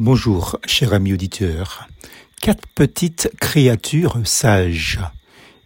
Bonjour, cher ami auditeur. Quatre petites créatures sages.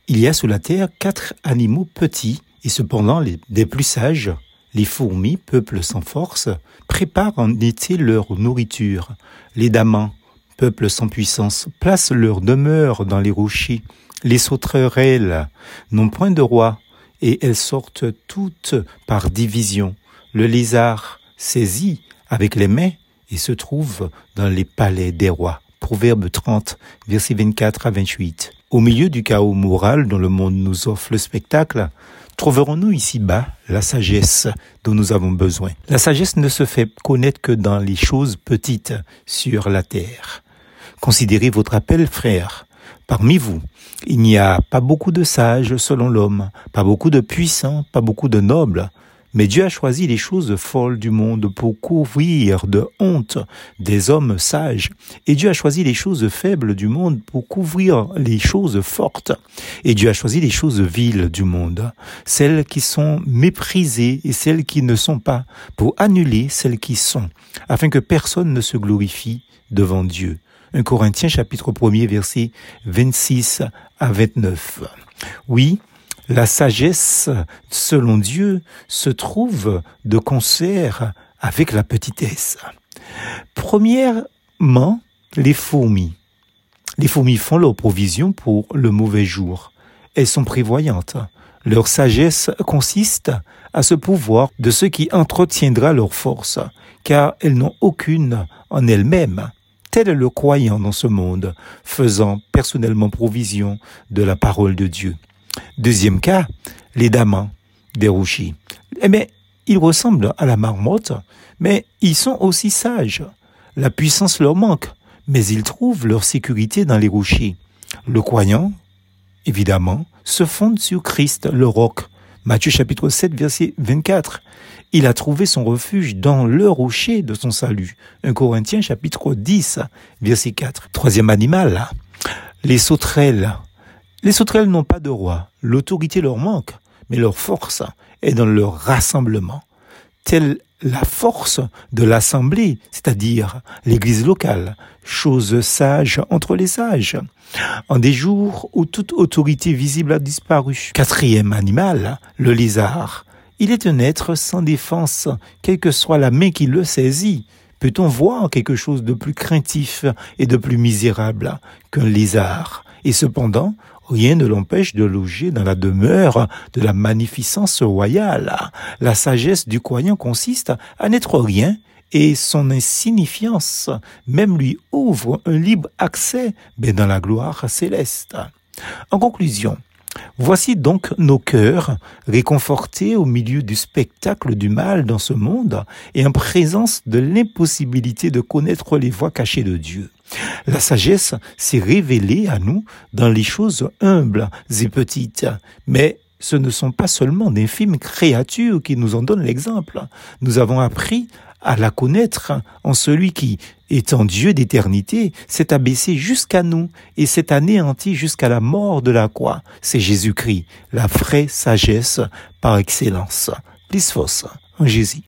Il y a sous la terre quatre animaux petits et cependant les, des plus sages. Les fourmis, peuple sans force, préparent en été leur nourriture. Les damans, peuple sans puissance, placent leur demeure dans les rochers. Les sauterelles n'ont point de roi et elles sortent toutes par division. Le lézard saisit avec les mains et se trouve dans les palais des rois. Proverbe 30, versets 24 à 28. Au milieu du chaos moral dont le monde nous offre le spectacle, trouverons-nous ici-bas la sagesse dont nous avons besoin? La sagesse ne se fait connaître que dans les choses petites sur la terre. Considérez votre appel, frère. Parmi vous, il n'y a pas beaucoup de sages selon l'homme, pas beaucoup de puissants, pas beaucoup de nobles, mais Dieu a choisi les choses folles du monde pour couvrir de honte des hommes sages. Et Dieu a choisi les choses faibles du monde pour couvrir les choses fortes. Et Dieu a choisi les choses viles du monde, celles qui sont méprisées et celles qui ne sont pas, pour annuler celles qui sont, afin que personne ne se glorifie devant Dieu. 1 Corinthiens chapitre 1er verset 26 à 29. Oui, la sagesse, selon Dieu, se trouve de concert avec la petitesse. Premièrement, les fourmis. Les fourmis font leur provision pour le mauvais jour. Elles sont prévoyantes. Leur sagesse consiste à se pouvoir de ce qui entretiendra leur force, car elles n'ont aucune en elles-mêmes. Tel est le croyant dans ce monde, faisant personnellement provision de la parole de Dieu. Deuxième cas, les damans des rochers. Eh bien, ils ressemblent à la marmotte, mais ils sont aussi sages. La puissance leur manque, mais ils trouvent leur sécurité dans les rochers. Le croyant, évidemment, se fonde sur Christ, le roc. Matthieu chapitre 7, verset 24. Il a trouvé son refuge dans le rocher de son salut. 1 Corinthiens chapitre 10, verset 4. Troisième animal, les sauterelles. Les sauterelles n'ont pas de roi, l'autorité leur manque, mais leur force est dans leur rassemblement. Telle la force de l'assemblée, c'est-à-dire l'église locale, chose sage entre les sages. En des jours où toute autorité visible a disparu. Quatrième animal, le lézard. Il est un être sans défense, quelle que soit la main qui le saisit. Peut-on voir quelque chose de plus craintif et de plus misérable qu'un lézard? Et cependant, rien ne l'empêche de loger dans la demeure de la magnificence royale. La sagesse du croyant consiste à n'être rien et son insignifiance même lui ouvre un libre accès mais dans la gloire céleste. En conclusion, Voici donc nos cœurs réconfortés au milieu du spectacle du mal dans ce monde et en présence de l'impossibilité de connaître les voies cachées de Dieu. La sagesse s'est révélée à nous dans les choses humbles et petites, mais ce ne sont pas seulement d'infimes créatures qui nous en donnent l'exemple. Nous avons appris à la connaître en celui qui, étant Dieu d'éternité, s'est abaissé jusqu'à nous et s'est anéanti jusqu'à la mort de la croix. C'est Jésus-Christ, la vraie sagesse par excellence. Force en Jésus.